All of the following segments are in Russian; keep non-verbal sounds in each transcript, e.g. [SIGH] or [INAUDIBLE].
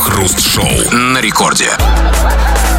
Крем-хруст-шоу на рекорде.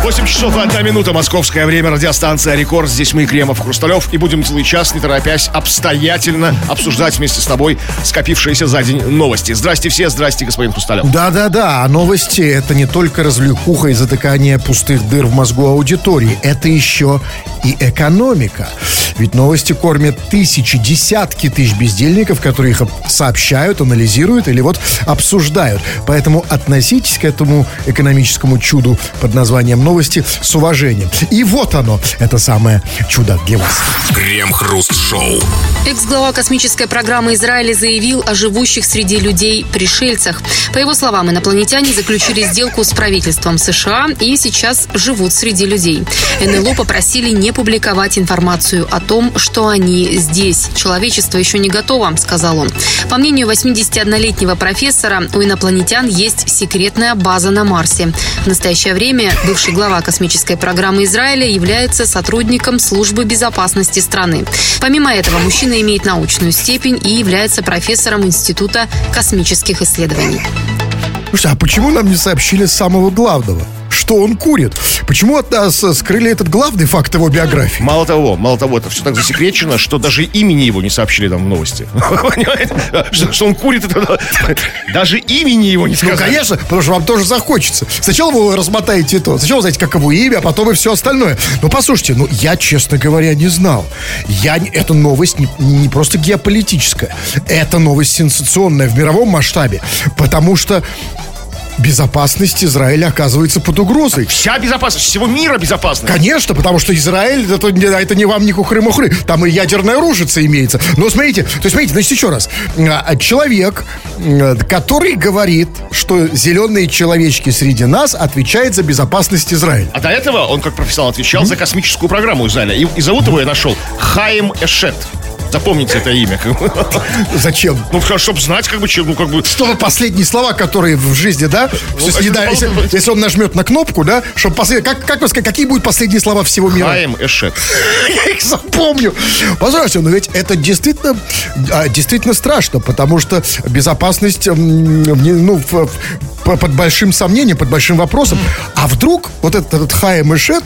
8 часов и 1 минута, московское время, радиостанция «Рекорд». Здесь мы, Кремов, Хрусталев, и будем целый час, не торопясь, обстоятельно обсуждать вместе с тобой скопившиеся за день новости. Здрасте все, здрасте, господин Хрусталев. Да-да-да, а новости — это не только развлекуха и затыкание пустых дыр в мозгу аудитории, это еще и экономика. Ведь новости кормят тысячи, десятки тысяч бездельников, которые их сообщают, анализируют или вот обсуждают. Поэтому относитесь к этому экономическому чуду под названием новости с уважением. И вот оно, это самое чудо для вас. Крем-хруст-шоу. Экс-глава космической программы Израиля заявил о живущих среди людей пришельцах. По его словам, инопланетяне заключили сделку с правительством США и сейчас живут среди людей. НЛО попросили не публиковать информацию о том, что они здесь. Человечество еще не готово, сказал он. По мнению 81-летнего профессора, у инопланетян есть секретная база на Марсе. В настоящее время бывший глава космической программы Израиля является сотрудником службы безопасности страны. Помимо этого, мужчина имеет научную степень и является профессором Института космических исследований. Слушайте, а почему нам не сообщили самого главного? Что он курит. Почему от нас скрыли этот главный факт его биографии? Мало того, мало того, это все так засекречено, что даже имени его не сообщили там в новости. [LAUGHS] Что, что он курит, это даже имени его не сказали. Ну, конечно, потому что вам тоже захочется. Сначала вы размотаете то, сначала знаете, как его имя, а потом и все остальное. Но послушайте, ну, я, честно говоря, не знал. Я, эта новость не, не просто геополитическая, это новость сенсационная в мировом масштабе, потому что безопасность Израиля оказывается под угрозой. Вся безопасность, всего мира безопасность. Конечно, потому что Израиль, это, это не вам, не хухры-мухры. Там и ядерная ружица имеется. Но смотрите, то есть, смотрите, значит, еще раз. А, человек, который говорит, что зеленые человечки среди нас отвечает за безопасность Израиля. А до этого он, как профессионал, отвечал mm-hmm. за космическую программу Израиля. И, и зовут его я нашел Хаим Эшет. Запомните это имя. Зачем? Ну, чтобы знать, как бы, чем, ну, как бы... Что последние слова, которые в жизни, да? Ну, есть, да если, если он нажмет на кнопку, да, чтобы послед... как, как вы сказать, какие будут последние слова всего мира? Хаим Эшет. [LAUGHS] Я их запомню. Пожалуйста, но ведь это действительно, а, действительно страшно, потому что безопасность, ну, под большим сомнением, под большим вопросом. А вдруг вот этот, этот Хаим Эшет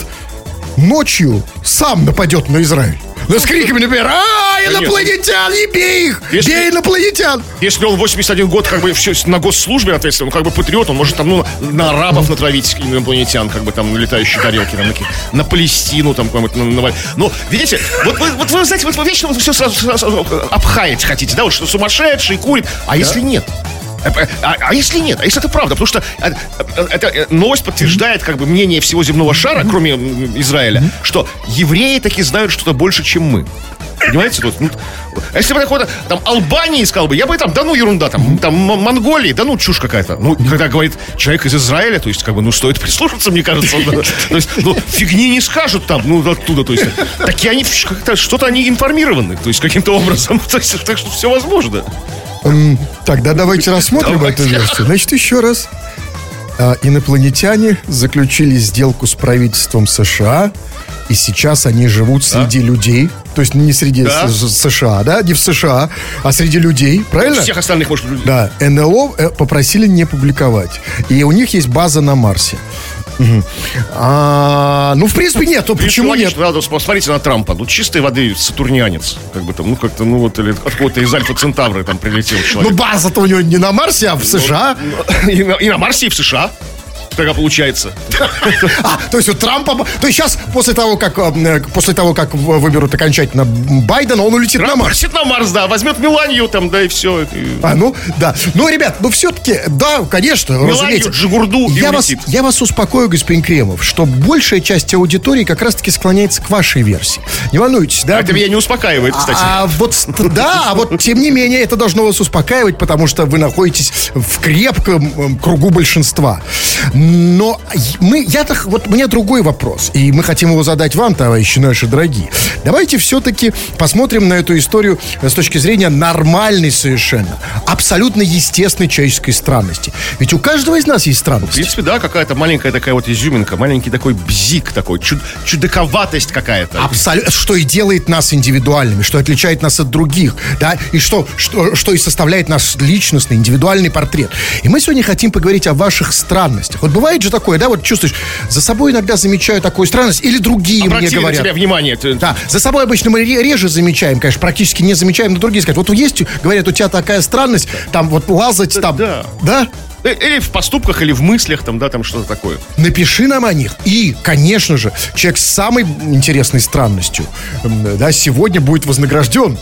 ночью сам нападет на Израиль? Ну, с криками, например, а, инопланетян, не бей их, если, бей инопланетян. Если он 81 год, как бы, все на госслужбе ответственен, он как бы патриот, он может там, ну, на арабов натравить инопланетян, как бы там, на летающие тарелки, там, на, на Палестину, там, какой-нибудь, на, на, Ну, видите, вот, вот, вот вы, знаете, вот вы вечно вот все сразу, сразу обхаять хотите, да, вот что сумасшедший курит, а да? если нет? А, а, а если нет? А если это правда? Потому что э, эта э, новость подтверждает как бы мнение всего земного шара, кроме Израиля, что евреи таки знают что-то больше, чем мы. Понимаете? Вот, ну, а если бы какой-то там Албании искал бы, я бы там, да ну ерунда, там, там Монголии, да ну чушь какая-то. Ну, когда говорит человек из Израиля, то есть, как бы, ну, стоит [LAUGHS] прислушаться, мне кажется. То есть, ну, фигни не скажут там, ну, оттуда, то есть. Такие они, что-то они информированы, то есть, каким-то образом. [LAUGHS] То есть, так что все возможно. Тогда давайте рассмотрим давайте. эту версию. Значит, еще раз. А, инопланетяне заключили сделку с правительством США, и сейчас они живут среди да? людей. То есть не среди да? США, да, не в США, а среди людей, правильно? Всех остальных, может, людей. Да, НЛО э, попросили не публиковать. И у них есть база на Марсе. А, ну, в принципе, нет. Ну, почему нет? Надо посмотрите на Трампа. Ну, чистой воды сатурнянец. Как бы там, ну, как-то, ну, вот, или откуда-то из Альфа Центавры там прилетел человек. Ну, база-то у него не на Марсе, а в ну, США. Ну, и на Марсе, и в США тогда получается. [LAUGHS] А, то есть у Трампа... То есть сейчас, после того, как, э, после того, как выберут окончательно Байдена, он улетит Трамп на Марс. Улетит на Марс, да. Возьмет Меланию там, да, и все. А, ну, да. Ну, ребят, ну, все-таки, да, конечно, Меланию, разумеется. Жигурду я вас, я вас успокою, господин Кремов, что большая часть аудитории как раз-таки склоняется к вашей версии. Не волнуйтесь, да? Это меня не успокаивает, кстати. А, а вот, да, а вот, тем не менее, это должно вас успокаивать, потому что вы находитесь в крепком кругу большинства. Но мы, я так, вот у меня другой вопрос, и мы хотим его задать вам, товарищи наши дорогие. Давайте все-таки посмотрим на эту историю с точки зрения нормальной совершенно, абсолютно естественной человеческой странности. Ведь у каждого из нас есть В странность. принципе, да, какая-то маленькая такая вот изюминка, маленький такой бзик такой, чуд, чудаковатость какая-то. Абсолютно, что и делает нас индивидуальными, что отличает нас от других, да, и что, что, что и составляет наш личностный, индивидуальный портрет. И мы сегодня хотим поговорить о ваших странностях. Вот бывает же такое, да, вот чувствуешь, за собой иногда замечаю такую странность, или другие мне говорят. тебя внимание. ты- Да, за собой обычно мы ре- реже замечаем, конечно, практически не замечаем, но другие скажут, вот есть, говорят, у тебя такая странность, там вот лазать там, да. да? Э, Или в поступках, или в мыслях, там, да, там что-то такое. Напиши нам о них. И, конечно же, человек с самой интересной странностью, да, сегодня будет вознагражден.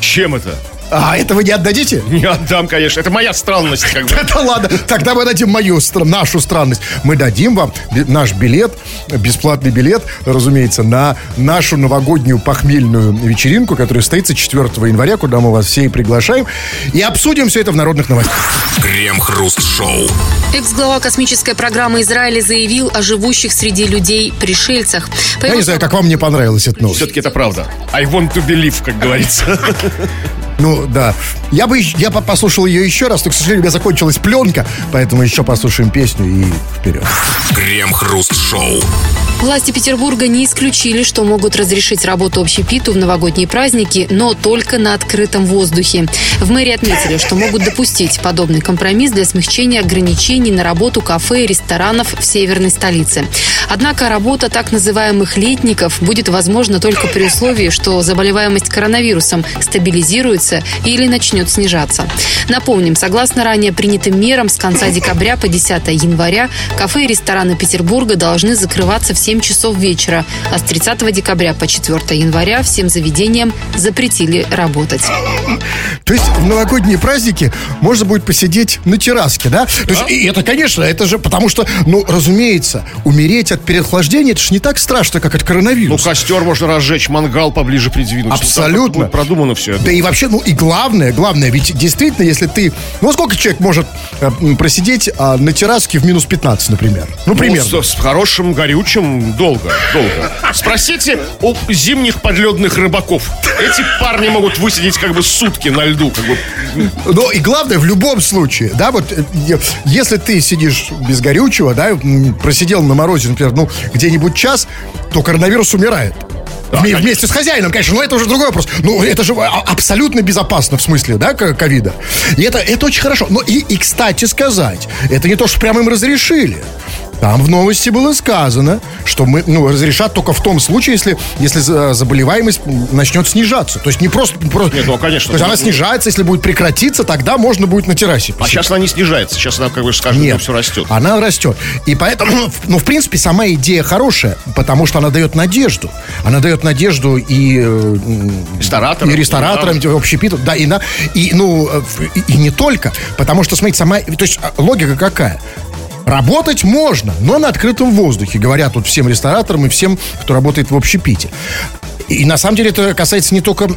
Чем это? А этого не отдадите? Не отдам, конечно. Это моя странность, как бы. [LAUGHS] Это ладно, тогда мы дадим мою, нашу странность. Мы дадим вам наш билет, бесплатный билет, разумеется, на нашу новогоднюю похмельную вечеринку, которая состоится 4 января, куда мы вас все и приглашаем. И обсудим все это в народных новостях. Крем-хруст-шоу. Экс-глава космической программы Израиля заявил о живущих среди людей пришельцах. По Я не знаю, как вам не понравилась эта новость. Все-таки это правда. I want to believe, как говорится. [LAUGHS] Ну, да. Я бы я по- послушал ее еще раз, но, к сожалению, у меня закончилась пленка, поэтому еще послушаем песню и вперед. Крем-хруст-шоу. Власти Петербурга не исключили, что могут разрешить работу общепиту в новогодние праздники, но только на открытом воздухе. В мэрии отметили, что могут допустить подобный компромисс для смягчения ограничений на работу кафе и ресторанов в северной столице. Однако работа так называемых летников будет возможна только при условии, что заболеваемость коронавирусом стабилизируется или начнет снижаться. Напомним, согласно ранее принятым мерам, с конца декабря по 10 января кафе и рестораны Петербурга должны закрываться в 7 часов вечера, а с 30 декабря по 4 января всем заведениям запретили работать. То есть в новогодние праздники можно будет посидеть на терраске, да? То есть, и это, конечно, это же потому что, ну, разумеется, умереть от переохлаждения, это же не так страшно, как от Ну, коронавируса. костер можно разжечь, мангал поближе придвинуть. Абсолютно. Ну, так будет продумано все это. Да и вообще, ну и главное, главное, ведь действительно, если ты... Ну, сколько человек может э, просидеть а, на терраске в минус 15, например? Ну, Ну, примерно. с, с хорошим горючим долго, долго. Спросите у зимних подледных рыбаков. Эти парни могут высидеть как бы сутки на льду. Как бы. Но и главное, в любом случае, да, вот э, если ты сидишь без горючего, да, просидел на морозе, например, ну, где-нибудь час, то коронавирус умирает. Вме- Вместе с хозяином, конечно, но это уже другой вопрос. Ну, это же а- абсолютно безопасно в смысле, да, ковида. И это, это очень хорошо. Но и, и, кстати сказать, это не то, что прямо им разрешили. Там в новости было сказано, что мы, ну, разрешат только в том случае, если, если за- заболеваемость начнет снижаться. То есть не просто... просто Нет, ну, конечно. То есть она снижается, если будет прекратиться, тогда можно будет на террасе А посидеть. сейчас она не снижается. Сейчас она, как бы, скажем, Нет, все растет. Она растет. И поэтому, ну, в принципе, сама идея хорошая, потому что она дает надежду. Она дает надежду и, э, Рестораторам, и рестораторам, да. и общепиту, да, и, на, и, ну, э, и, и не только. Потому что, смотрите, сама, то есть а, логика какая? Работать можно, но на открытом воздухе, говорят тут всем рестораторам и всем, кто работает в общепите. И на самом деле это касается не только,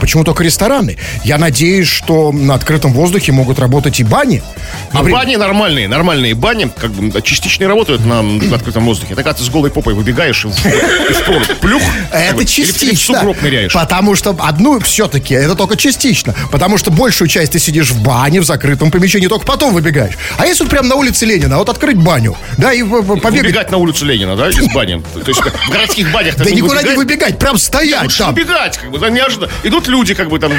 почему только рестораны. Я надеюсь, что на открытом воздухе могут работать и бани. А Например, бани нормальные, нормальные бани, как бы частично работают на, на открытом воздухе. Так когда ты с голой попой выбегаешь и в, и в прорубь плюх. Это бы, в- или в частично. сугроб ныряешь. Потому что одну все-таки, это только частично. Потому что большую часть ты сидишь в бане, в закрытом помещении, только потом выбегаешь. А если вот прямо на улице Ленина, вот открыть баню, да, и побегать. Выбегать на улицу Ленина, да, из бани. То есть в городских банях Да никуда не выбегать, прям стоять там. выбегать, как бы, да, неожиданно. Идут люди, как бы там,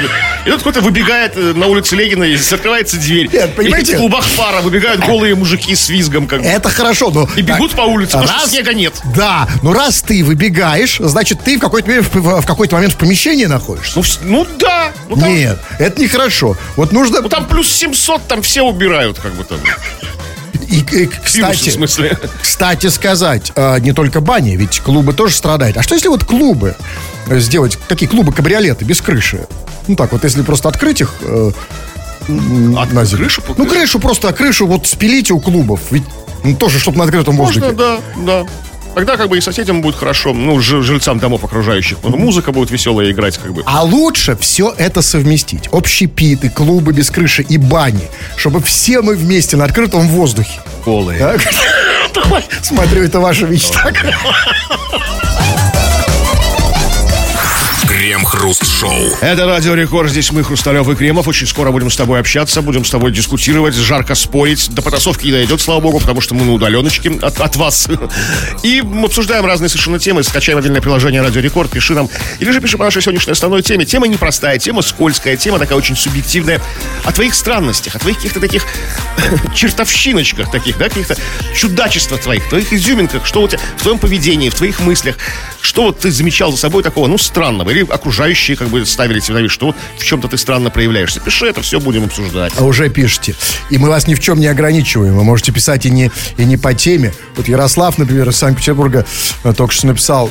идут кто-то выбегает э, на улице Ленина, и открывается дверь. Нет, понимаете? В клубах пара выбегают голые мужики с визгом, как бы. Это хорошо, но... И бегут по улице, потому что Раз- снега нет. Да, но раз ты выбегаешь, значит, ты в какой-то, момент- в, в какой-то момент в помещении находишься. Ну, ну да. Ну, там, Нет, это нехорошо. Вот нужно... ну там плюс 700, там все убирают, как бы там. И, и, кстати, в смысле. Кстати сказать, э, не только бани, ведь клубы тоже страдают. А что если вот клубы сделать, такие клубы-кабриолеты без крыши? Ну так вот, если просто открыть их э, От на зиму. крышу Ну крышу просто, а крышу вот спилите у клубов. Ведь ну, тоже, чтобы на открытом Можно, воздухе. да, да. Тогда как бы и соседям будет хорошо, ну, жильцам домов окружающих. Ну, Музыка будет веселая играть, как бы. А лучше все это совместить. Общепиты, клубы без крыши и бани. Чтобы все мы вместе на открытом воздухе. Голые. Так? [LAUGHS] Смотрю, это ваша мечта. [LAUGHS] Крем-хруст-шоу. Это Радио Рекорд. Здесь мы, Хрусталев и Кремов. Очень скоро будем с тобой общаться, будем с тобой дискутировать, жарко спорить. До потасовки не дойдет, слава богу, потому что мы на удаленочке от, от вас. И мы обсуждаем разные совершенно темы. Скачай мобильное приложение Радио Рекорд, пиши нам. Или же пиши по нашей сегодняшней основной теме. Тема непростая, тема скользкая, тема такая очень субъективная. О твоих странностях, о твоих каких-то таких [COUGHS] чертовщиночках таких, да, каких-то чудачествах твоих, твоих изюминках, что у тебя в твоем поведении, в твоих мыслях. Что вот ты замечал за собой такого, ну, странного? Или окружающие как бы ставили тебе на вид, что в чем-то ты странно проявляешься. Пиши это, все будем обсуждать. А уже пишите. И мы вас ни в чем не ограничиваем. Вы можете писать и не, и не по теме. Вот Ярослав, например, из Санкт-Петербурга э, только что написал.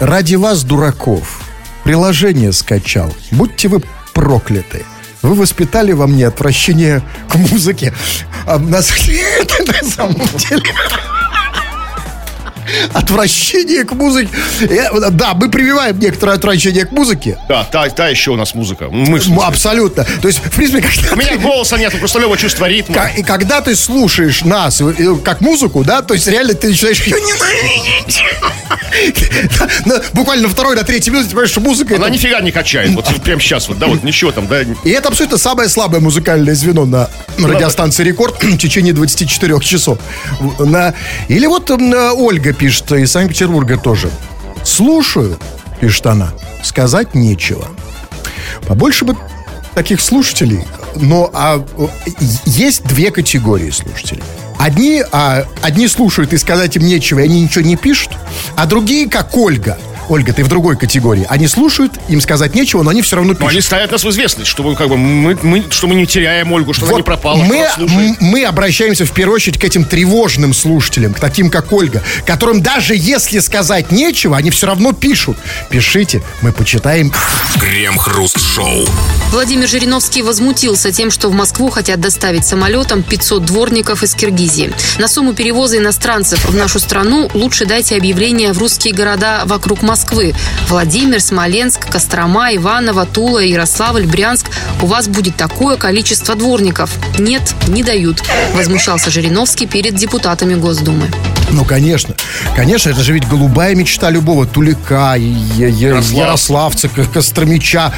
Ради вас, дураков, приложение скачал. Будьте вы прокляты. Вы воспитали во мне отвращение к музыке. А на самом деле... [LAUGHS] [LAUGHS] Отвращение к музыке. Э, Да, мы прививаем некоторое отвращение к музыке. Да, та, та еще у нас музыка. Мы, Абсолютно. То есть, в принципе, [LAUGHS] когда У меня голоса нет, у Хрусталева чувство ритма. И когда ты слушаешь нас э, э, как музыку, да, то есть реально ты начинаешь ее ненавидеть. [LAUGHS] На- Буквально на второй, на третьей минуте ты понимаешь, что музыка... Она нифига не качает. Вот прямо сейчас, вот, да, вот ничего там, да. И это абсолютно самое слабое музыкальное звено на радиостанции «Рекорд» [CLEARS THROAT] в течение 24 часов. На... Или вот Ольга пишет из Санкт-Петербурга тоже. «Слушаю», пишет она, «сказать нечего». Побольше бы таких слушателей. Но а, есть две категории слушателей. Одни, а, одни слушают и сказать им нечего, и они ничего не пишут. А другие, как Ольга. Ольга, ты в другой категории. Они слушают, им сказать нечего, но они все равно Но пишут. они ставят нас в известность, чтобы как бы мы, мы- что мы не теряем Ольгу, что она Вот не пропала, мы, мы обращаемся в первую очередь к этим тревожным слушателям, к таким как Ольга, которым даже если сказать нечего, они все равно пишут. Пишите, мы почитаем. Крем-хруст-шоу. Владимир Жириновский возмутился тем, что в Москву хотят доставить самолетом 500 дворников из Киргизии. На сумму перевоза иностранцев в нашу страну лучше дайте объявление в русские города вокруг Москвы. Владимир, Смоленск, Кострома, Иваново, Тула, Ярославль, Брянск. У вас будет такое количество дворников. Нет, не дают. Возмущался Жириновский перед депутатами Госдумы. Ну, конечно. Конечно, это же ведь голубая мечта любого Тулика, Ярослав. Ярославца, Костромича.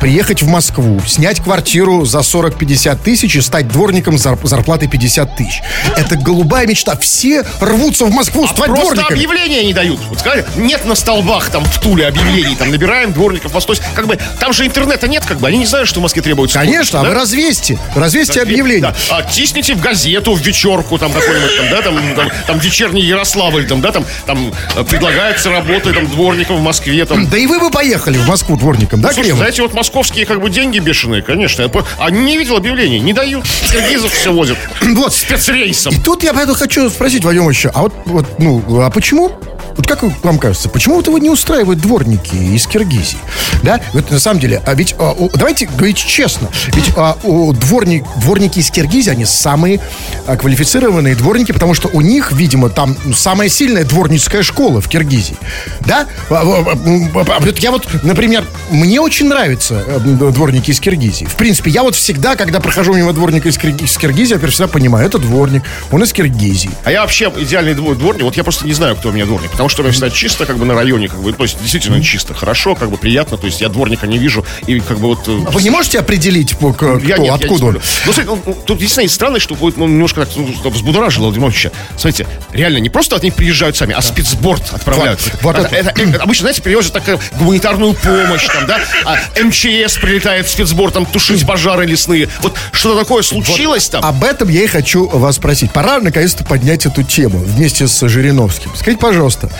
Приехать в Москву, снять квартиру за 40-50 тысяч и стать дворником с зар- зарплатой 50 тысяч. Это голубая мечта. Все рвутся в Москву стать А Просто дворниками. объявления не дают. Вот сказали, нет на столбах там в Туле объявлений, там набираем дворников Восточь. Как бы там же интернета нет, как бы они не знают, что в Москве требуется. Конечно, а да? вы развесьте. Развесьте Так, объявление. да. А, тисните в газету, в вечерку, там какой-нибудь, там, да, там, там, там вечерний Ярославль, там, да, там, там э, предлагается работа там дворником в Москве, там. Да и вы бы поехали в Москву дворником, да, Слушай, Кремов? знаете, вот московские как бы деньги бешеные, конечно. А не видел объявлений, не дают. С Киргизов все возят. Вот. Спецрейсом. И тут я поэтому хочу спросить, Вадим Ильич, а вот, вот, ну, а почему, вот как вам кажется, почему вот его не устраивают дворники из Киргизии? Да, вот на самом деле, а ведь, а, у- давайте говорить честно, ведь а, у дворник, дворники из Киргизии, они самые а, квалифицированные дворники, потому что у них, видимо, там самая сильная дворницкая школа в Киргизии. Да? А, а, а, Я вот, например, мне очень нравятся э, дворники из Киргизии. В принципе, я вот всегда, когда прохожу мимо дворника из, Кирги- из Киргизии, я всегда понимаю, это дворник, он из Киргизии. А я вообще идеальный двор- дворник, вот я просто не знаю, кто у меня дворник, потому что у меня всегда чисто, как бы на районе, как бы, то есть действительно чисто, хорошо, как бы приятно, то есть я дворника не вижу, и как бы вот... э, А Вы не можете определить, кто, Я нет, я не откуда он? смотрю. Ну, смотри, ну, ну, тут действительно есть странно, что будет ну, немножко так ну, взбудоражило Владимировича. Смотрите, реально, не просто они приезжают сами, а спецборд отправляют. Вот- вот это, это- это- обычно, знаете, привозят такую гуманитарную помощь, там, да, а МЧС прилетает спецборд там тушить пожары лесные. Вот что-то такое случилось там. Об этом я и хочу вас спросить. Пора наконец-то поднять эту тему вместе с Жириновским. Скажите, пожалуйста,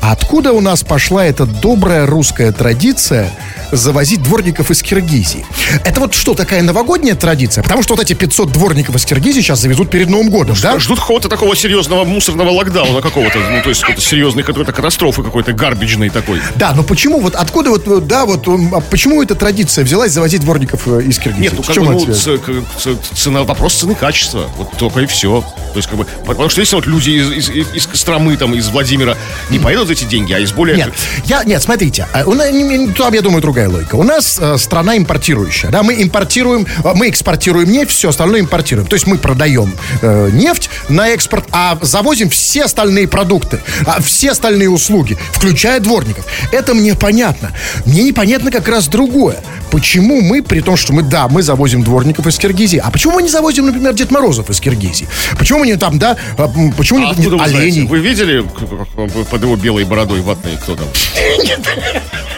откуда у нас пошла эта добрая русская традиция завозить дворников из Киргизии? Это вот что, такая новогодняя традиция? Потому что вот эти 500 дворников из Киргизии сейчас завезут перед Новым годом, да? Ждут какого-то такого серьезного мусорного локдауна какого-то, ну, то есть какой-то серьезной какой-то катастрофы какой-то, гарбиджной такой. Да, но почему вот откуда вот, да, вот а почему эта традиция взялась завозить дворников э, из Киргизии? Нет, ну как бы, ну, ц- ц- цена, вопрос цены качества. Вот только и все. То есть, как бы, потому что если вот люди из, из, из Костромы, там, из Владимира не поедут за эти деньги, а из более... Нет, я, нет, смотрите, а у нас, там, я думаю, другая логика. У нас э, страна импортирующая, да, мы импортируем, э, мы экспортируем нефть, все остальное импортируем. То есть мы продаем э, нефть на экспорт, а завозим все остальные продукты, а все остальные услуги, включая дворников. Это мне понятно. Мне непонятно как раз другое. Почему мы, при том, что мы, да, мы завозим дворников из Киргизии, а почему мы не завозим, например, Дед Морозов из Киргизии? Почему мы не там, да, э, почему А не- знаете? оленей? Вы видели как под его белой бородой ватной кто там? [LAUGHS]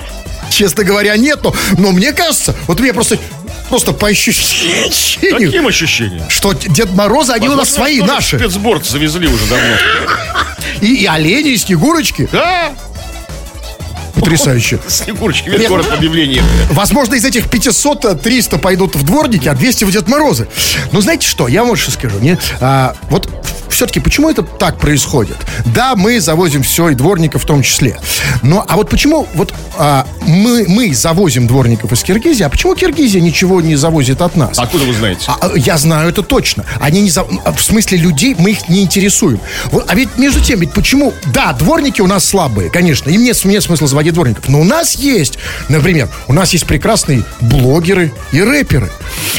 Честно говоря, нет, но, но мне кажется, вот мне просто, просто по ощущению, Каким ощущением? что Дед Морозы, они у нас Возможно, свои, наши. Спецборд завезли уже давно. И, и олени, и снегурочки. Да, Потрясающе. [LAUGHS] Снегурочки, весь город объявление. Возможно, из этих 500 э, 300 пойдут в дворники, а 200 в Дед Морозы. Но знаете что, я вам вот что скажу. Не, а, вот все-таки почему это так происходит? Да, мы завозим все, и дворников в том числе. Но, а вот почему вот а, мы, мы завозим дворников из Киргизии, а почему Киргизия ничего не завозит от нас? Откуда вы знаете? А, а, я знаю это точно. Они не за... а, В смысле людей мы их не интересуем. Вот, а ведь между тем, ведь почему... Да, дворники у нас слабые, конечно. Им нет, нет смысла заводить дворников. Но у нас есть, например, у нас есть прекрасные блогеры и рэперы.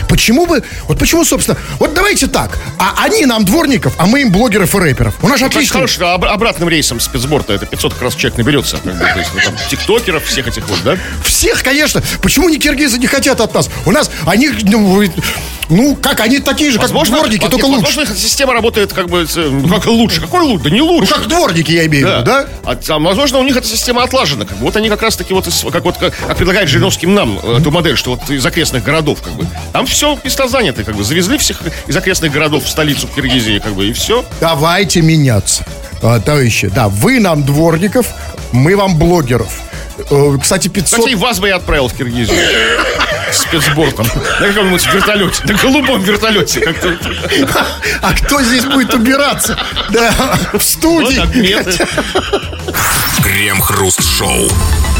Почему бы... Вот почему, собственно... Вот давайте так. А они нам дворников, а мы им блогеров и рэперов. У нас Так отлично... хорошо, об- обратным рейсом спецборта это 500 как раз человек наберется. как бы, то есть, ну, там, тиктокеров, всех этих вот, да? Всех, конечно. Почему не киргизы не хотят от нас? У нас они... Ну, ну, как, они такие же, как дворники, только лучше. возможно, система работает как бы, э, ну, как лучше. Какой лучше? Да не лучше. Ну, как дворники, я имею в виду, да? А, там, возможно, у них эта система отлажена. Как бы. Вот они как раз таки вот, как, вот, как, как предлагает Жириновским нам э, эту модель, что вот из окрестных городов, как бы. Там все места заняты, как бы. Завезли всех из окрестных городов в столицу в Киргизии, как бы, и все. Давайте меняться, а, товарищи. Да, вы нам дворников, мы вам блогеров. Э, Кстати, 500... Кстати, и вас бы я отправил в Киргизию. [LAUGHS] Спецбортом. На каком-нибудь вертолете. На голубом вертолете. Как-то. [LAUGHS] А кто здесь будет убираться? Да, в студии. [LAUGHS] Крем-хруст-шоу.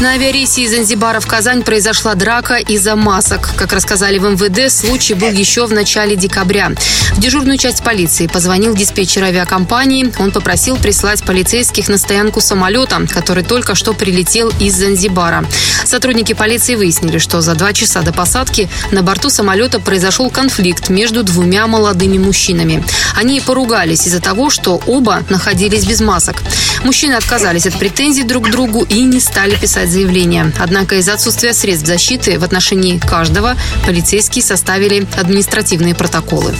На авиарейсе из Занзибара в Казань произошла драка из-за масок. Как рассказали в МВД, случай был еще в начале декабря. В дежурную часть полиции позвонил диспетчер авиакомпании. Он попросил прислать полицейских на стоянку самолета, который только что прилетел из Занзибара. Сотрудники полиции выяснили, что за два часа до посадки на борту самолета произошел конфликт между двумя молодыми мужчинами. Они поругались из-за того, что оба находились без масок. Мужчины отказались от претензий друг к другу и не стали писать заявление. Однако из-за отсутствия средств защиты в отношении каждого полицейские составили административные протоколы.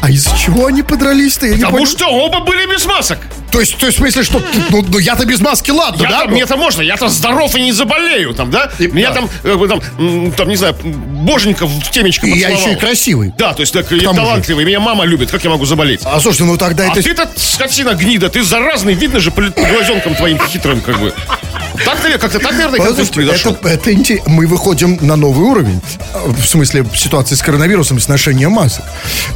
А из-за чего они подрались-то? Я Потому понял. что оба были без масок. То есть, то есть, в смысле, что ну, ну, я-то без маски, ладно, Я да? там, мне-то можно, я-то здоров и не заболею, там, да? И- Меня да. там, э, там, там, не знаю, боженька в темечко И я поцеловал. еще и красивый. Да, то есть так, я тому же. талантливый, меня мама любит, как я могу заболеть? А слушайте, ну тогда А это... ты-то, скотина гнида, ты заразный, видно же по глазенкам твоим хитрым, как бы. Так, наверное, как-то так, наверное, Послушайте, произошел. это, это мы выходим на новый уровень. э, В смысле, ситуации с коронавирусом, с ношением масок.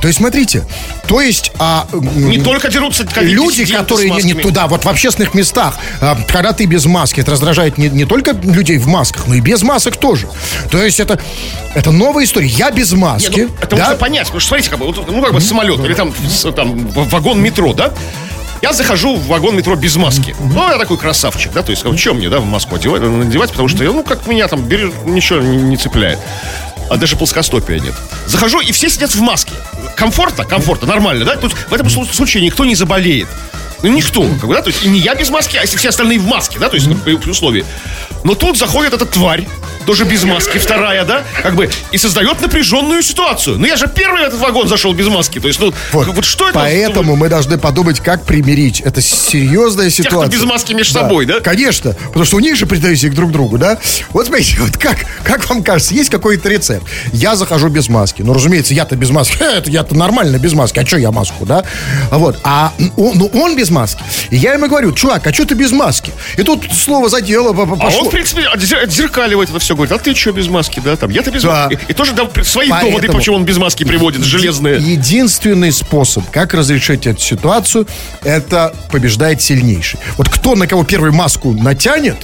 То есть, смотрите, то есть... А, Не только дерутся Люди, которые не, не туда, вот в общественных местах, а, когда ты без маски, это раздражает не, не только людей в масках, но и без масок тоже. То есть это, это новая история. Я без Не, маски. ну, это да? можно понять, потому что, смотрите, как бы, ну, как бы самолет или там, там вагон метро, да? Я захожу в вагон метро без маски. Ну, я такой красавчик, да, то есть, чем мне, да, в маску одевать, надевать, потому что, ну, как меня там, бери, ничего не, не цепляет. А даже плоскостопия нет. Захожу, и все сидят в маске. Комфортно? Комфортно, нормально, да? Тут в этом слу- случае никто не заболеет. Ну, никто, как бы, да, то есть, и не я без маски, а все остальные в маске, да, то есть, при условии. Но тут заходит эта тварь, тоже без маски, вторая, да, как бы, и создает напряженную ситуацию. Ну, я же первый в этот вагон зашел без маски, то есть, ну, Вот, вот, что это? Поэтому мы должны подумать, как примирить. Это серьезная ситуация. без маски между собой, да? Конечно. Потому что у них же претензии к друг другу, да? Вот смотрите, вот как, как вам кажется, есть какой-то рецепт? Я захожу без маски. Ну, разумеется, я-то без маски. [LAUGHS] Это я-то нормально без маски. А что я маску, да? А Вот. А он, ну, он без маски. И я ему говорю, чувак, а что ты без маски? И тут слово задело, по- по- А пошло. он, принципе, отзер- отзеркаливает это все, говорит, а ты что без маски, да, там, я-то без Да. маски. И, тоже да, свои Поэтому- доводы, почему он без маски приводит, железные. Единственный способ, как разрешить эту ситуацию, это побеждает сильнейший. Вот кто на кого первый маску натянет,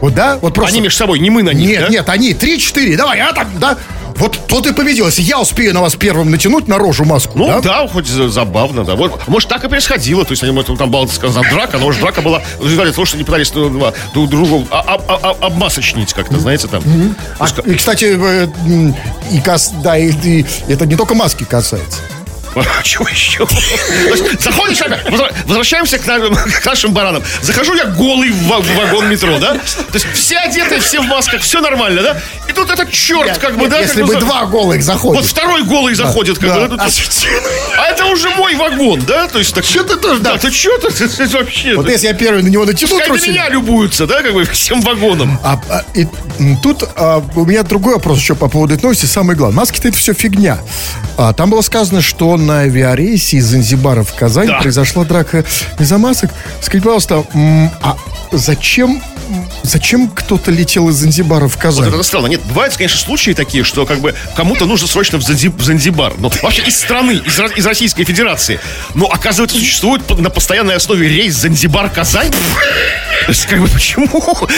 вот да, вот просто... Они между собой, не мы на них, Нет, да? нет, они 3-4, давай, а там, да. Вот тот и победил. Если я успею на вас первым натянуть на рожу маску, Ну да? да, хоть за- забавно, да. Вот, может, так и происходило. То есть они, может, там была сказал, драка, но может, драка была в результате того, что они пытались друг друга- друг друга а- а- а- обмасочнить как-то, знаете, там. А, и, кстати, э, и да, и, и это не только маски касается. А [LAUGHS] Чего еще? Заходишь, возвращаемся к, на- к нашим баранам. Захожу я голый в ва- в вагон метро, да? То есть все одеты, все в масках, все нормально, да? И тут этот черт, как бы, да? Если бы два голых заходят. Вот второй голый заходит, как бы. тут- А это уже мой вагон, да? То есть так. Чё ты тоже, да. Ты что ты [LAUGHS] вообще? Вот если я первый на него натяну труселя- меня любуются, да, как бы всем вагоном. А, а, и, тут а, у меня другой вопрос еще по поводу этой новости. Самое главное. Маски-то это все фигня. А, там было сказано, что на авиарейсе из Занзибара в Казань Да. произошла драка из-за масок. Скажите, пожалуйста, а зачем, зачем кто-то летел из Занзибара в Вот Казань? это странно. Нет, бывают, конечно, случаи такие, что как бы кому-то нужно срочно в, Занзи- в Занзибар. Ну, вообще из страны, из, из Российской Федерации. Но, оказывается, существует на постоянной основе рейс Занзибар-Казань. То есть, как бы, почему?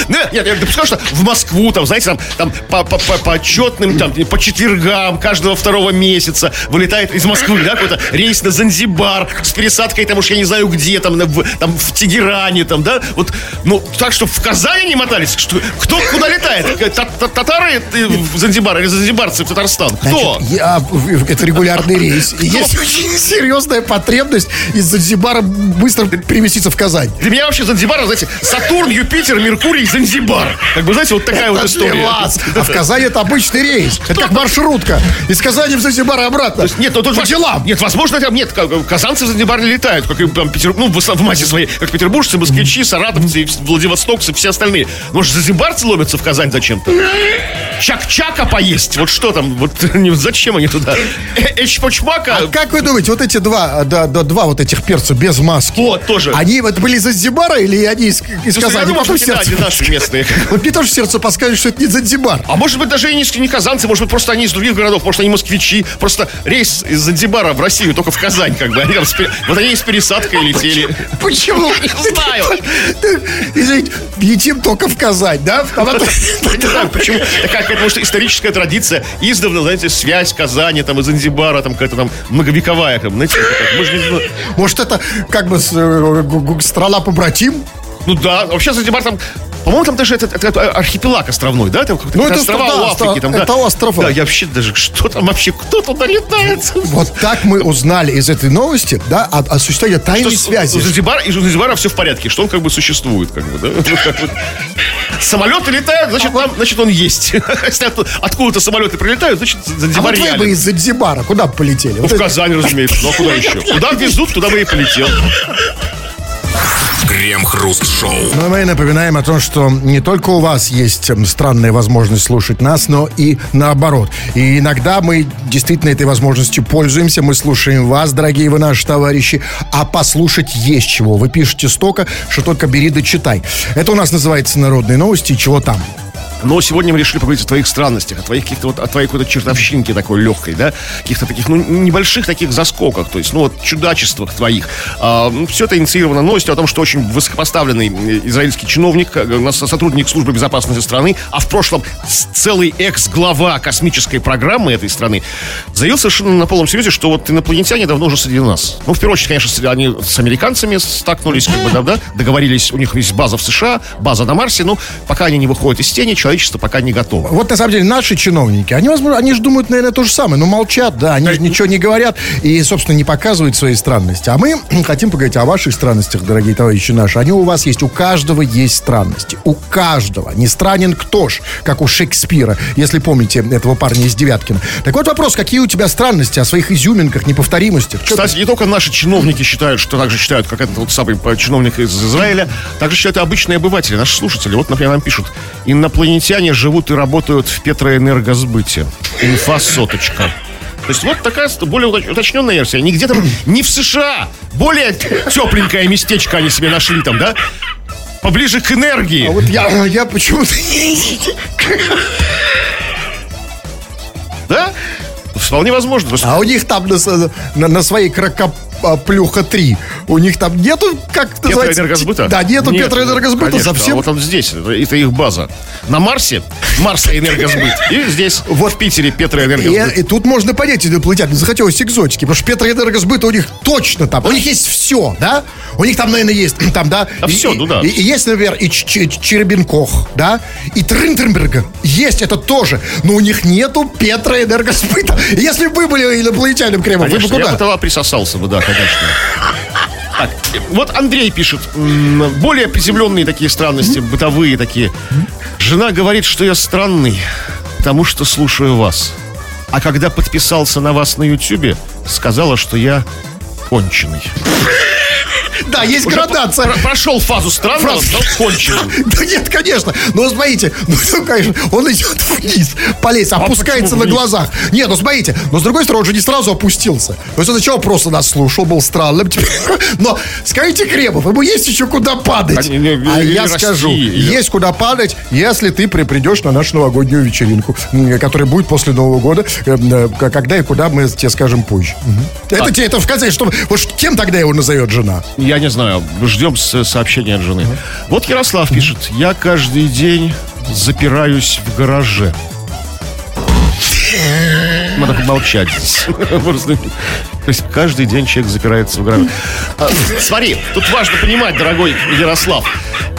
Ну, Нет, я допускаю, что в Москву, там, знаете, там, там по, по, по, по отчетным, там, по четвергам каждого второго месяца вылетает из Москвы, да, какой-то рейс на Занзибар с пересадкой, там уж я не знаю где, там, в, там в Тегеране, там, да, вот, ну, так что в Казани не мотались, что, кто куда летает? Та- та- Татары э, в Занзибар или занзибарцы в Татарстан? Кто? Значит, я- в- это регулярный рейс. И Есть очень серьезная потребность из Занзибара быстро переместиться в Казань. Для меня вообще Занзибар, знаете, Сатурн, Юпитер, Меркурий, Занзибар. Как бы, знаете, вот такая вот история. [LAUGHS] А в Казани это обычный рейс. Это как маршрутка. Из Казани в Занзибар и обратно. Нет, ну тут по делам. Нет, возможно, там нет. Казанцы в Занзибар не летают, как и там Петер, ну, в, массе своей, как петербуржцы, москвичи, саратовцы, владивостокцы, все остальные. Может, занзибарцы ломятся в Казань зачем-то? Чак-чака поесть. Вот что там? Вот [LAUGHS] зачем они туда? Э, Эчпочмака. А как вы думаете, вот эти два, да, да, два вот этих перца без маски, Вот, тоже. они вот были из Занзибара или они из, из Слушай, я думаю, что сердце- они наши местные. Вот мне тоже сердце подскажет, что это не Занзибар. А может быть, даже и не, не казанцы, может быть, просто они из других городов, может, они москвичи. Просто рейс из Занзибара в Россию только в Казань, как бы. Они там с пере- Вот они и с пересадкой летели. [LAUGHS] Почему? Не знаю. [LAUGHS] Извините, летим только в Казань, да? А [LAUGHS] не знаю, почему. Такая какая-то, может, историческая традиция. Издавна, знаете, связь Казани, там, и Занзибара, там, какая-то там многовековая. Там, знаете. Может, это как бы с- э? Ну да, вообще Занзибар там... По-моему, там даже это, это- это архипелаг островной, да? Там Ну, это острова да, у Африки. Там, да? это острова. Да, я вообще даже... Что там вообще? Кто туда летает? Вот так мы узнали из этой новости, да, о, о существовании тайной Что связи. У Занзибара, и у Занзибара все в порядке, что он как бы существует, как бы, да? Самолеты летают, значит, там, значит, он есть. [LAUGHS] Если откуда-то самолеты прилетают, значит, А Занзибар вот вы бы из Занзибара куда полетели? Ну, в Казань, разумеется. Ну, а куда еще? Куда везут, туда бы и полетел. Крем-хруст-шоу. Но мы напоминаем о том, что не только у вас есть странная возможность слушать нас, но и наоборот. И иногда мы действительно этой возможностью пользуемся. Мы слушаем вас, дорогие вы наши товарищи. А послушать есть чего. Вы пишете столько, что только бери да читай. Это у нас называется «Народные новости». Чего там? Но сегодня мы решили поговорить о твоих странностях, о твоих каких-то вот, о твоей какой-то чертовщинке такой легкой, да, каких-то таких, ну, небольших таких заскоках, то есть, ну, вот, чудачествах твоих. все это инициировано новостью о том, что очень высокопоставленный э, израильский чиновник, э, сотрудник службы безопасности страны, а в прошлом целый экс-глава космической программы этой страны, заявил совершенно на полном серьезе, что вот инопланетяне давно уже среди нас. Ну, в первую очередь, конечно, они с американцами стакнулись, как бы, да, договорились, у них есть база в США, база на Марсе, но пока они не выходят из тени, человечество пока не готово. Вот на самом деле наши чиновники, они, возможно, они же думают, наверное, то же самое, но молчат, да, они же ничего не говорят и, собственно, не показывают свои странности. А мы [CLEARS THROAT] хотим поговорить о ваших странностях, дорогие товарищи наши. Они у вас есть, у каждого есть странности, у каждого. Не странен кто ж, как у Шекспира, если помните этого парня из Девяткина. Так вот вопрос, какие у тебя странности о своих изюминках, неповторимостях? Чё ты- Кстати, не только наши чиновники считают, что также считают, как этот вот самый э, чиновник из Израиля, также считают и обычные обыватели, наши слушатели. Вот, например, нам пишут, инопланетяне живут и работают в Петроэнергосбыте. Инфа соточка. То есть вот такая более уточ- уточненная версия. Не где-то, не в США. Более тепленькое местечко они себе нашли там, да? Поближе к энергии. А вот я, я почему-то... Да? Вполне возможно. А у них там на, на- на своей кракоплюха 3 У них там нету, как это называется? Петроэнергосбыта? Да, нету Нет, Петроэнергосбыта конечно, совсем. а вот он здесь, это, их база. На Марсе Марса энергосбыт. И здесь, вот в Питере И, Петроэнергосбыт. и тут можно понять инопланетян, захотелось экзотики, потому что Петроэнергосбыт у них точно там. У них есть все, да? У них там, наверное, есть там, да? А и, и- ну да. И, и есть, например, и Черебенкох, да? И Трынтерберга. Есть это тоже. Но у них нету Петроэнергосбыта. [LAUGHS] Если бы вы были инопланетянином Кремов, вы бы Конечно, я бы куда? тогда присосался бы, да, конечно. Так, вот Андрей пишет, более приземленные такие странности, бытовые такие. Жена говорит, что я странный, потому что слушаю вас. А когда подписался на вас на Ютьюбе, сказала, что я конченый. Да, есть Уже градация. про- прошел фазу странного, Фразу. стал конченым. [LAUGHS] Да нет, конечно. Но смотрите, ну, [LAUGHS] ну, конечно, он идет вниз по лестнице, опускается почему на глазах. Нет, ну смотрите, но с другой стороны, он же не сразу опустился. То есть он сначала просто нас слушал, был странным. [LAUGHS] Но скажите, Кремов, ему есть еще куда падать. А, А я скажу, есть куда падать, если ты при- придешь на нашу новогоднюю вечеринку, которая будет после Нового года, э, э, когда и куда мы тебе скажем позже. Это, те- это в конце, что, вот кем тогда его назовет жена? Я не знаю, ждем сообщения от жены. Вот Ярослав пишет, я каждый день запираюсь в гараже. Надо помолчать [LAUGHS] То есть каждый день человек запирается в гараже. А, Смотри, тут важно понимать, дорогой Ярослав.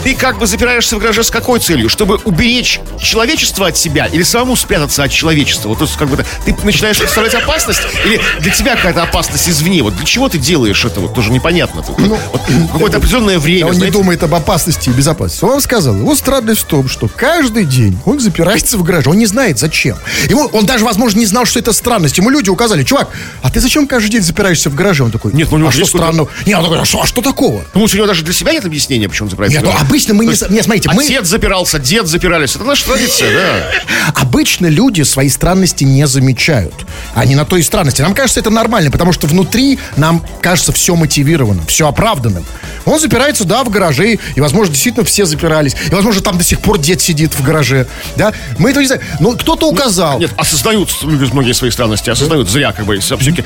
Ты как бы запираешься в гараже с какой целью? Чтобы уберечь человечество от себя или самому спрятаться от человечества? Вот то есть как бы ты начинаешь представлять опасность или для тебя какая-то опасность извне? Вот для чего ты делаешь это? Вот тоже непонятно. Тут вот какое-то определенное время. Он не знаете, думает об опасности и безопасности. Он сказал, его странность в том, что каждый день он запирается в гараже. Он не знает, зачем. Ему, он даже, возможно, не знал, что это странность. Ему люди указали, чувак, а ты зачем каждый день запираешься в гараже? Он такой, Нет, ну у него а что странного? Не, он такой, а что, а что такого? Ну, у него даже для себя нет объяснения, почему он запирается. Нет, ну обычно мы не... Есть Не, смотрите, мы... Отец запирался, дед запирались. Это наша традиция, да. [LAUGHS] Обычно люди свои странности не замечают. Они на то и странности. Нам кажется, это нормально, потому что внутри нам кажется все мотивированным, все оправданным. Он запирается, да, в гараже, и, возможно, действительно все запирались. И, возможно, там до сих пор дед сидит в гараже. Да? Мы этого не знаем. Но кто-то указал. Нет, осознают многие свои странности, осознают зря, как бы, все-таки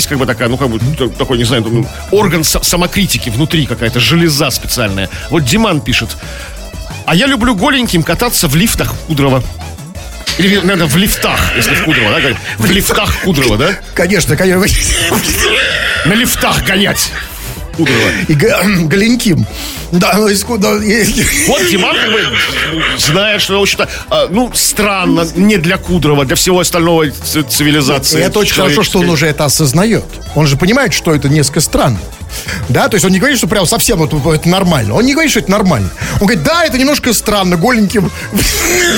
есть как бы такая, ну, как бы, т- такой, не знаю, ну, орган са- самокритики внутри какая-то, железа специальная. Вот Диман пишет, а я люблю голеньким кататься в лифтах Кудрова. Или, наверное, в лифтах, если в Кудрово, да? В лифтах Кудрова, да? Конечно, конечно. На лифтах гонять Кудрова. И га- [CLEARS THROAT] Галеньким. Да, ну, из куда... Вот Диман как бы знает, что, в общем-то, а, ну, странно, не для Кудрова, для всего остального ц- И цивилизации. это очень хорошо, что он уже это осознает. Он же понимает, что это несколько странно. Да, то есть он не говорит, что прям совсем вот это нормально. Он не говорит, что это нормально. Он говорит, да, это немножко странно, голеньким.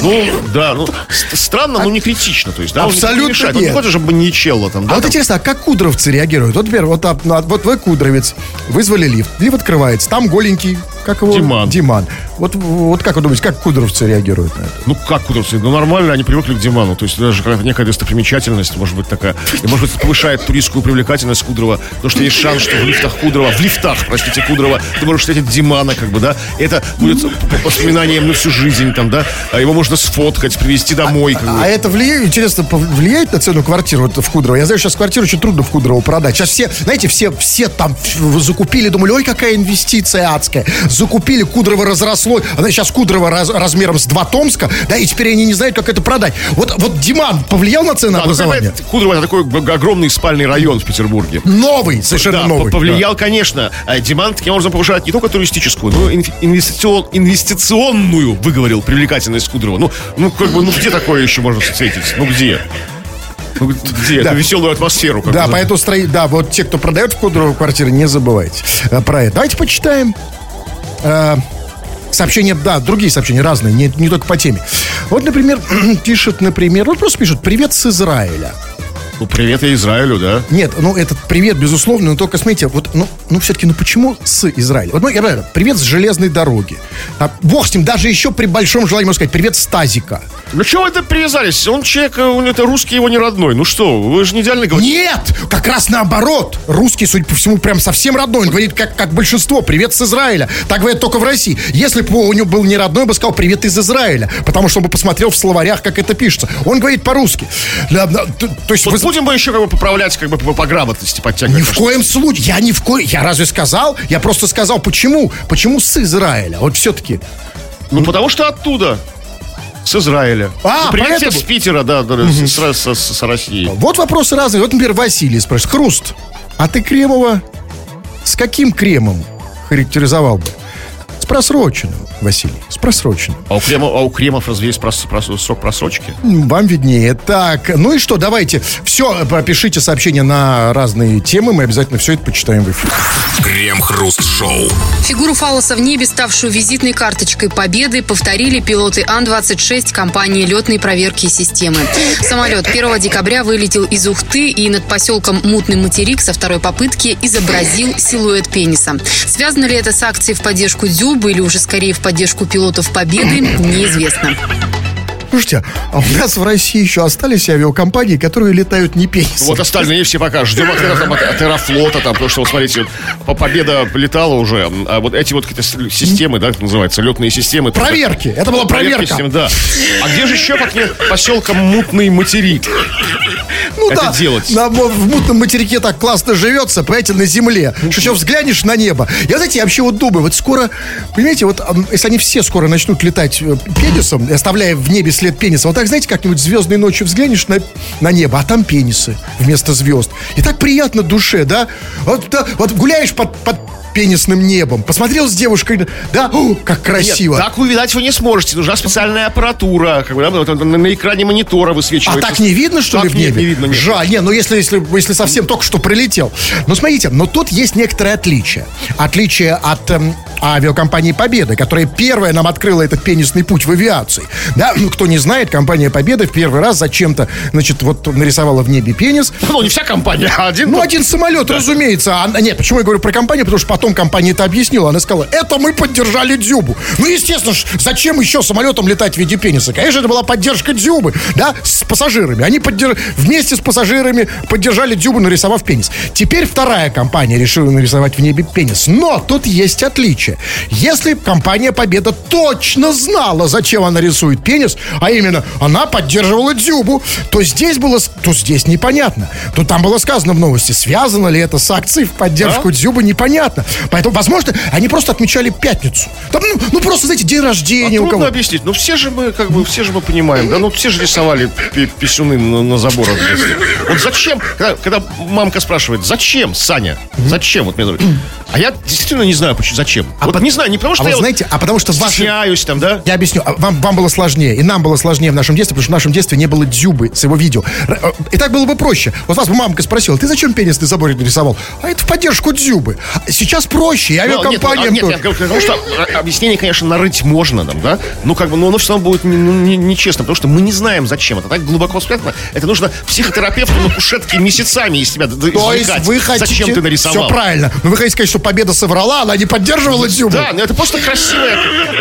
Ну, да, ну, ст- странно, но не критично, то есть, да, не Абсолютно. Он не нет. хочет, чтобы Маничелло там, да, А вот там. интересно, а как кудровцы реагируют? Вот, например, вот, а, ну, а вот вы кудровец, вызвали лифт, лифт открывается, там голенький, как его? Диман. Диман. Вот, вот как вы думаете, как кудровцы реагируют на это? Ну, как кудровцы? Ну, нормально, они привыкли к Диману. То есть, даже какая-то некая достопримечательность, может быть, такая. И, может быть, повышает туристскую привлекательность Кудрова. Потому что есть шанс, что в лифтах Кудрова, в лифтах, простите, Кудрова, ты можешь встретить Димана, как бы, да. Это будет по- воспоминанием на всю жизнь, там, да. А его можно сфоткать, привезти домой, как бы. А это влияет, интересно, влияет на цену квартиры вот в Кудрово? Я знаю, сейчас квартиру очень трудно в Кудрово продать. Сейчас все, знаете, все, все там закупили, думали, ой, какая инвестиция адская. Закупили, Кудрово разросло. Она сейчас Кудрово раз- размером с два Томска, да, и теперь они не знают, как это продать. Вот, вот Диман повлиял на Да, ну, ценообразование? Кудрово это такой огромный спальный район в Петербурге. Новый, совершенно да, новый. по- повлиял, конечно. А Диман таким образом повышает не только туристическую, но и инвестицион- инвестиционную, выговорил, привлекательность Кудрова. Ну, ну, как бы, ну где такое еще можно встретить? Ну где? Ну, где? Да. Эту веселую атмосферу. как Да, поэтому строи... да, вот те, кто продает в Кудрово квартиры, не забывайте э, про это. Давайте почитаем э, сообщения, да, другие сообщения разные, не, не только по теме. Вот, например, [CLEARS THROAT] пишет, например, вот просто пишут «Привет с Израиля». Ну, привет и Израилю, да? Нет, ну этот привет, безусловно, но только смотрите, вот, ну, ну все-таки, ну почему с Израиля? Вот, ну, я говорю, привет с железной дороги. А, бог с ним, даже еще при большом желании можно сказать, привет с тазика. Ну, чего вы это привязались? Он человек, э, он это русский его не родной. Ну что, вы же не идеально говорите. Нет, как раз наоборот. Русский, судя по всему, прям совсем родной. Он говорит, как, как большинство, привет с Израиля. Так говорят только в России. Если бы у него был не родной, он бы сказал, привет из Израиля. Потому что он бы посмотрел в словарях, как это пишется. Он говорит по-русски. То, то есть Вот вы- будем мы еще как бы поправлять, как бы по, по грамотности подтягивать. Ни в коем случае. Я ни в коем... Я разве сказал? Я просто сказал, почему? Почему с Израиля? Вот все-таки. Ну, потому что оттуда. С Израиля. А, Ну, Привет поэтому- с Питера, да, да, с, с- с- с- с России. Вот вопросы разные. Вот, например, Василий спрашивает. Хруст, а ты Кремова с каким кремом характеризовал бы? С просроченным, Василий, с просроченным. А у, Крема, а у кремов разве есть прос- прос- срок просрочки? М, Вам виднее. Так, ну и что, давайте. Все, пишите сообщения на разные темы. Мы обязательно все это почитаем в эфире. Крем-хруст-шоу. Фигуру фалоса в небе, ставшую визитной карточкой победы, повторили пилоты Ан-26 компании летной проверки системы. Самолет 1 декабря вылетел из Ухты и над поселком Мутный материк со второй попытки изобразил силуэт пениса. Связано ли это с акцией в поддержку Дзюбы или уже скорее в поддержку пилотов победы, неизвестно. Слушайте, а у нас в России еще остались авиакомпании, которые летают не пенисом. Вот остальные все пока ждем ответов там, от, от Аэрофлота, там, потому что, вот смотрите, по- победа летала уже, а вот эти вот какие-то системы, да, как называется, летные системы. Проверки. Это была Проверки проверка. систем, да. А где же еще, поселка Мутный материк? Ну это да, делать? на- в мутном материке так классно живется, понимаете, на земле. Что еще взглянешь на небо. Я, знаете, я вообще вот думаю, вот скоро, понимаете, вот если они все скоро начнут летать э, пенисом, оставляя в небе след пениса, вот так, знаете, как-нибудь звездной ночью взглянешь на, на небо, а там пенисы вместо звезд. И так приятно душе, да? Вот, да, вот гуляешь под, под пенисным небом, посмотрел с девушкой, да, О, как красиво. Нет, так увидать вы не сможете. Нужна специальная аппаратура. Как бы, да, на, на экране монитора А высвечивается. так не видно, что Так ли, в нет, небе? не видно, нет. Жаль, не, ну если, если, если совсем только что прилетел. Но смотрите, но тут есть некоторые отличия. Отличие от эм, авиакомпании «Победа», которая первая нам открыла этот пенисный путь в авиации. Да, ну, кто не знает, компания «Победа» в первый раз зачем-то, значит, вот нарисовала в небе пенис. Ну, не вся компания, а один. Ну, один самолет, разумеется. А, нет, почему я говорю про компанию? Потому что потом компания это объяснила. Она сказала, это мы поддержали Дзюбу. Ну, естественно, ж, зачем еще самолетом летать в виде пениса? Конечно, это была поддержка Дзюбы, да, с пассажирами. Они поддерж- вместе с пассажирами поддержали Дзюбу, нарисовав пенис. Теперь вторая компания решила нарисовать в небе пенис. Но тут есть отличие. Если компания Победа точно знала, зачем она рисует пенис, а именно она поддерживала Дзюбу, то здесь было, то здесь непонятно. То там было сказано в новости, связано ли это с акцией в поддержку Дзюбы, непонятно. Поэтому, возможно, они просто отмечали пятницу. Там, ну, ну, просто, знаете, день А рождения у трудно кого. объяснить. Ну, все же мы, как бы, все же мы понимаем, да? Ну, все же рисовали пи- писюны на, на заборах. Вот зачем, когда, когда мамка спрашивает, зачем, Саня, зачем? Вот мне а я действительно не знаю, почему, зачем. вот не знаю, не потому что а я вот знаете, а потому что в вашей- стесняюсь там, да? Я объясню. А Вам, вам было сложнее, и нам было сложнее в нашем детстве, потому что в нашем детстве не было дзюбы с его видео. Э, И так было бы проще. Вот вас бы мамка спросила, ты зачем пенис на заборе нарисовал? А это в поддержку дзюбы. А Сейчас проще, и Ну, нет, а, нет, я говорю, что а, объяснение, конечно, нарыть можно нам, да? Ну, как бы, но оно все равно будет не- ну, не- нечестно, потому что мы не знаем, зачем. Это так глубоко спрятано. Это нужно психотерапевту на кушетке месяцами из себя д- То есть вы хотите... Зачем ты нарисовал? Все правильно. Но вы хотите сказать, что победа соврала, она не поддерживала дзюбу. Да, ну это просто красивое.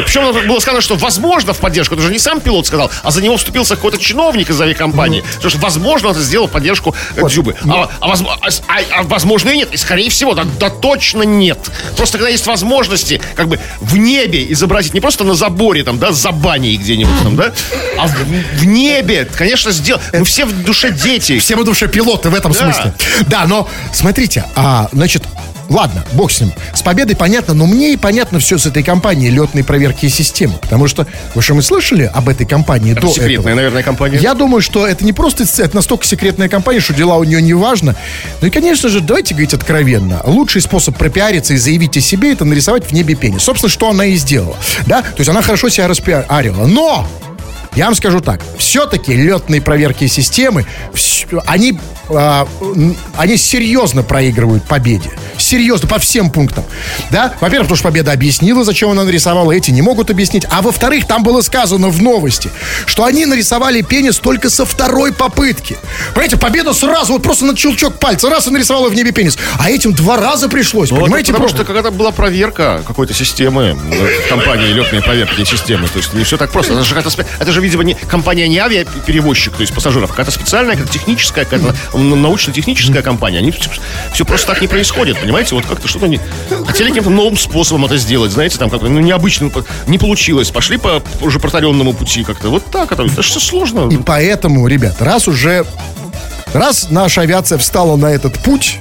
Причем было сказано, что возможно в поддержку. Это же не сам пилот сказал, а за него вступился какой-то чиновник из авиакомпании. Потому что возможно он сделал поддержку э, Дзюбы. А, а возможно, а, а- а и нет. И скорее всего, да, да точно нет. Просто когда есть возможности как бы в небе изобразить, не просто на заборе там, да, за баней где-нибудь там, да, а в, в небе, конечно, сделать. Мы все в душе дети. Все мы душе пилоты в этом Да. смысле. Да, но смотрите, а, значит, ладно, бог с ним. С победой понятно, но мне и понятно все с этой компанией летной проверки системы. Потому что, вы что, мы слышали об этой компании Это до секретная, этого? наверное, компания. Я думаю, что это не просто это настолько секретная компания, что дела у нее не важно. Ну и, конечно же, давайте говорить откровенно. Лучший способ пропиариться и заявить о себе это нарисовать в небе пенис. Собственно, что она и сделала. Да? То есть она хорошо себя распиарила. Но я вам скажу так, все-таки летные проверки системы, они, а, они серьезно проигрывают победе. Серьезно, по всем пунктам. Да? Во-первых, потому что победа объяснила, зачем она нарисовала, эти не могут объяснить. А во-вторых, там было сказано в новости, что они нарисовали пенис только со второй попытки. Понимаете, победа сразу, вот просто на щелчок пальца, раз и нарисовала в небе пенис. А этим два раза пришлось, Ну, это понимаете? потому просто? что когда была проверка какой-то системы, в компании летные проверки системы, то есть не все так просто. Это же, это же видимо, не, компания не авиаперевозчик, то есть пассажиров, какая-то специальная, как техническая, какая-то научно-техническая компания. Они все, просто так не происходит, понимаете? Вот как-то что-то не... Хотели каким-то новым способом это сделать, знаете, там как-то ну, необычным, не получилось. Пошли по уже протаренному пути как-то. Вот так это. Это же все сложно. И поэтому, ребят, раз уже раз наша авиация встала на этот путь,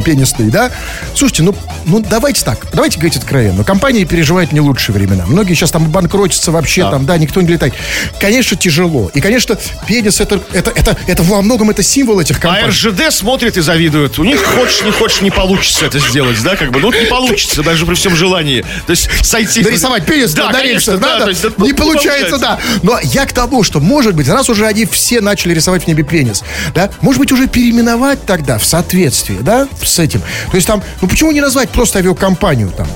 пенистый, да? Слушайте, ну, ну давайте так, давайте говорить откровенно. Компании переживают не лучшие времена. Многие сейчас там банкротятся вообще, да. там, да, никто не летает. Конечно, тяжело. И, конечно, пенис это, это, это, это во многом это символ этих компаний. А РЖД смотрит и завидует. У них хочешь, не хочешь, не получится это сделать, да, как бы. Ну, не получится, даже при всем желании. То есть сойти... Нарисовать пенис да, на рельсах, да, да, есть, не, не получается, получается, да. Но я к тому, что, может быть, раз уже они все начали рисовать в небе пенис, да, может быть, уже переименовать тогда в соответствии, да, с этим. То есть там, ну почему не назвать просто авиакомпанию там?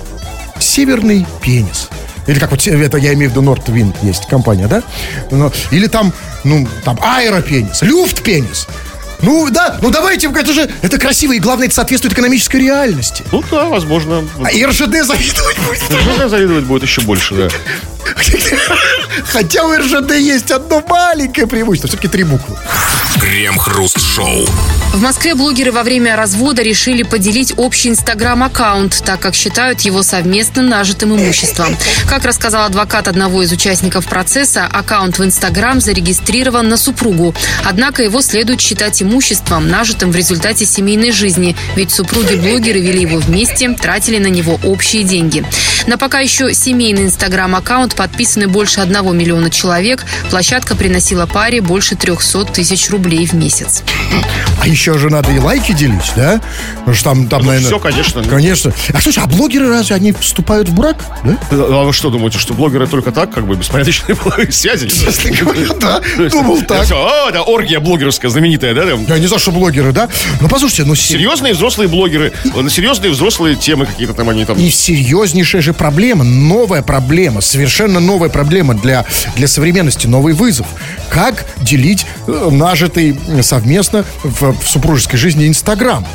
Северный пенис. Или как вот это я имею в виду Нортвин есть компания, да? Ну, или там, ну, там аэропенис, люфтпенис. Ну да, ну давайте, это же, это красиво, и главное, это соответствует экономической реальности. Ну да, возможно. А и РЖД завидовать будет. РЖД завидовать будет еще больше, да. [LAUGHS] Хотя у РЖД есть одно маленькое преимущество, все-таки три буквы. Крем-хруст-шоу. В Москве блогеры во время развода решили поделить общий инстаграм-аккаунт, так как считают его совместным нажитым имуществом. Как рассказал адвокат одного из участников процесса, аккаунт в инстаграм зарегистрирован на супругу. Однако его следует считать имуществом, нажитым в результате семейной жизни, ведь супруги-блогеры вели его вместе, тратили на него общие деньги. На пока еще семейный инстаграм-аккаунт подписаны больше одного миллиона человек. Площадка приносила паре больше 300 тысяч рублей в месяц. А еще же надо и лайки делить, да? Потому что там, там Ну, наверное... все, конечно. Конечно. А слушай, а блогеры разве они вступают в брак? Да? А вы что думаете, что блогеры только так, как бы беспорядочные [LAUGHS] половые связи? Честно говоря, да. Думал так. А, да, оргия блогерская знаменитая, да? Я не знаю, что блогеры, да? Ну, послушайте, ну... се- Серьезные взрослые блогеры, на серьезные взрослые темы какие-то там они там. И серьезнейшая же проблема, новая проблема, совершенно новая проблема для, для современности, новый вызов. Как делить э, нажитый э, совместно в, в супружеской жизни Инстаграм?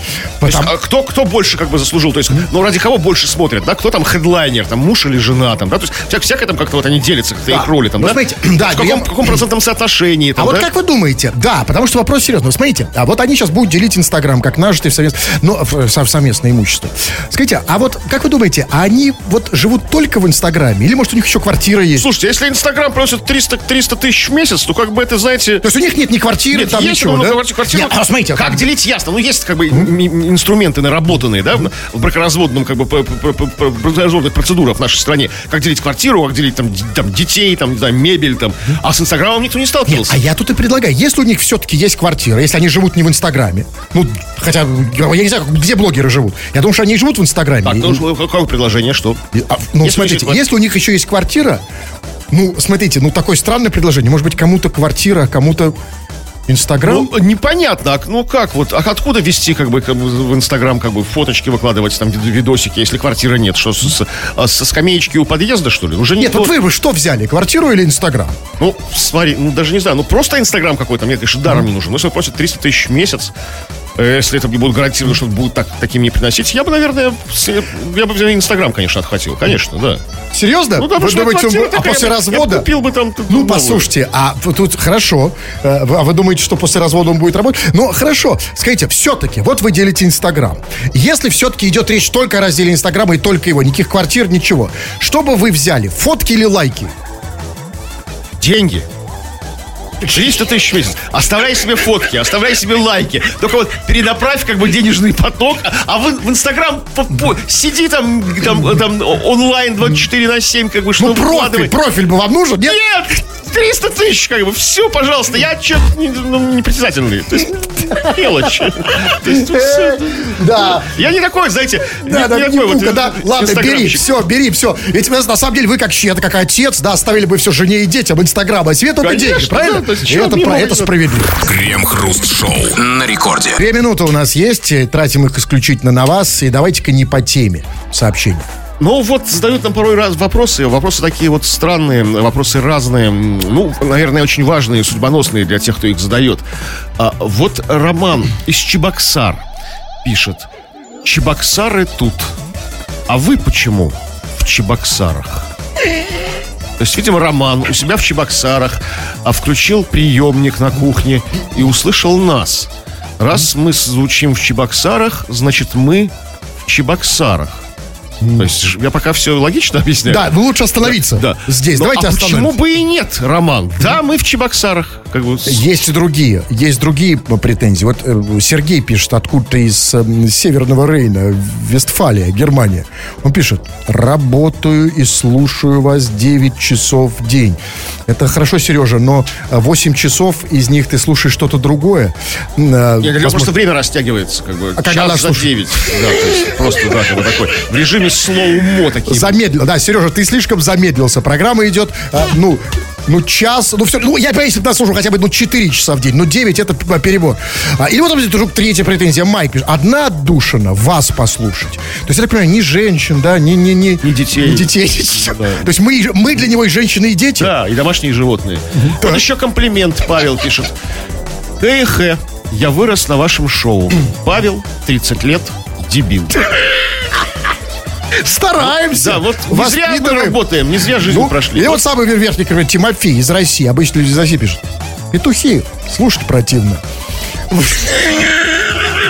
Есть, Потому- а кто, кто больше как бы заслужил? То есть, ну, ради кого больше смотрят, да? Кто там хедлайнер, там, муж или жена, там, да? То есть, вся, всякое там как-то вот они делятся, как-то их роли, там, Ну, да? смотрите, да, в каком, я- в каком процентном соотношении, там, А вот да? как вы думаете? Да, потому что вопрос серьезный. Вот Смотрите, а вот они сейчас будут делить Инстаграм как нажитый в совместное, ну, в- в совместное имущество. Скажите, а вот как вы думаете, а они вот живут только в Инстаграме? Или, может, у них еще квартира есть? Слушайте, если Инстаграм просит 300, 300 тысяч в месяц, то как бы это, знаете... То есть у них нет ни квартиры, Нет, там есть ничего, да? квартира- квартира- Нет, а смотрите, как делить ясно. Ну, есть как бы м- инструменты наработанные, да, в бракоразводном как бы бракоразводных процедурах в нашей стране. Как делить квартиру, как делить там, там детей, там, не знаю, мебель, там. А с Инстаграмом никто не Нет, сталкивался. а я тут и предлагаю, если у них все-таки есть квартира, если они живут не в Инстаграме, ну, хотя, я не знаю, где блогеры живут, я думаю, что они живут в Инстаграме. Так, ну, какое предложение, что? а, ну, Если смотрите, если у них еще есть квартира, ну, смотрите, ну, такое странное предложение. Может быть, кому-то квартира, кому-то Инстаграм? Ну, непонятно, а, ну как вот, а откуда вести как бы как бы, в Инстаграм как бы фоточки выкладывать, там вид- видосики, если квартиры нет, что с- с- а со скамеечки у подъезда что ли? Уже Нет, никто- вот вы бы что взяли, квартиру или Инстаграм? Ну, смотри, ну даже не знаю, ну просто Инстаграм какой-то, мне, конечно, даром не нужен. Но если просят 300 тысяч в месяц, если это мне будут гарантировано, что будут так, таким не приносить, я бы, наверное, я бы взял Инстаграм, конечно, отхватил, конечно, да. Серьезно? Ну, да, вы думаете, он- а после я бы- развода? Я купил бы там... Ну, послушайте, а тут хорошо. Э, А вы думаете, что после развода он будет работать? Ну, хорошо. Скажите, все-таки, вот вы делите Инстаграм. Если все-таки идет речь только о разделе Инстаграма и только его, никаких квартир, ничего. Что бы вы взяли, фотки или лайки? Деньги. 300 тысяч в месяц. Оставляй себе фотки, оставляй себе лайки. Только вот перенаправь как бы денежный поток, а в, в Инстаграм сиди там, там, там онлайн 24 на 7, как бы, что Ну, профиль, выкладывай. профиль бы вам нужен? Нет? Нет! 300 тысяч, как бы, все, пожалуйста, я что-то не, ну. То есть, мелочь. То есть, всё. Да. Я не такой, знаете, Да, не, да, не не такой да. Ладно, бери, все, бери, все. Ведь на самом деле вы как чья-то, как отец, да, оставили бы все жене и детям Инстаграм, а Свету Конечно, деньги, правильно? То есть это, про- это справедливо. Крем-хруст-шоу на рекорде. Две минуты у нас есть, тратим их исключительно на вас, и давайте-ка не по теме сообщения. Ну вот задают нам порой раз вопросы, вопросы такие вот странные, вопросы разные, ну, наверное, очень важные, судьбоносные для тех, кто их задает. А, вот Роман из Чебоксар пишет. Чебоксары тут. А вы почему в Чебоксарах? То есть, видимо, Роман у себя в Чебоксарах а включил приемник на кухне и услышал нас. Раз мы звучим в Чебоксарах, значит, мы в Чебоксарах. То есть, я пока все логично [LAUGHS] объясняю. Да, ну лучше остановиться Да. здесь. Ну, Давайте а почему остановимся. бы и нет, Роман? Да, мы в Чебоксарах. как бы... Есть и другие, есть другие претензии. Вот э, Сергей пишет откуда-то из э, Северного Рейна, Вестфалия, Германия. Он пишет, работаю и слушаю вас 9 часов в день. Это хорошо, Сережа, но 8 часов из них ты слушаешь что-то другое. Э, Я говорю, просто время растягивается, как бы. А когда час за слушаешь? 9. Да, то есть просто, да, как бы такой. В режиме слоумо такие. Замедлил, да, Сережа, ты слишком замедлился. Программа идет, э, ну, ну, час, ну, все, ну, я если бы нас слушал хотя бы, ну, 4 часа в день, ну, 9 это п- перебор. А, или вот, вдруг третья претензия, Майк пишет, одна отдушина, вас послушать. То есть, я так понимаю, ни женщин, да, ни, ни, ни, Ни детей. Ни детей. [LAUGHS] То есть, мы, мы для него и женщины, и дети. Да, и домашние животные. Вот еще комплимент Павел пишет. Эх, я вырос на вашем шоу. Павел, 30 лет, дебил. [LAUGHS] Стараемся. Да, вот не зря мы работаем, не зря жизнь Ну, прошли. И вот самый верхний коммент Тимофей из России. Обычно люди из России пишут. Петухи, слушать противно.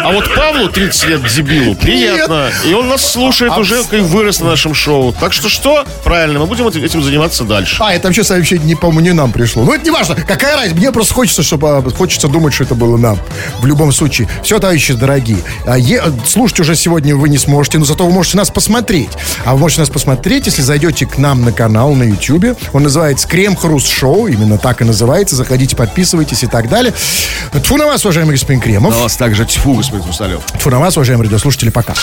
А вот Павлу 30 лет дебилу приятно. И он нас слушает уже, как вырос на нашем шоу. Так что что? Правильно, мы будем эт- этим заниматься дальше. А, это вообще сообщение, не, по-моему, не нам пришло. Ну, это не важно. Какая разница? Мне просто хочется, чтобы а, хочется думать, что это было нам. В любом случае. Все, товарищи дорогие. А, е- слушать уже сегодня вы не сможете, но зато вы можете нас посмотреть. А вы можете нас посмотреть, если зайдете к нам на канал на YouTube. Он называется Крем Хруст Шоу. Именно так и называется. Заходите, подписывайтесь и так далее. Тфу на вас, уважаемый господин Кремов. На вас также тьфу, господин Хрусталев. Тфу на вас, уважаемые радиослушатели. Пока.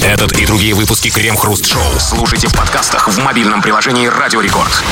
Этот и другие выпуски Крем Хруст Шоу слушайте в подкастах в мобильном приложении Радио Рекорд.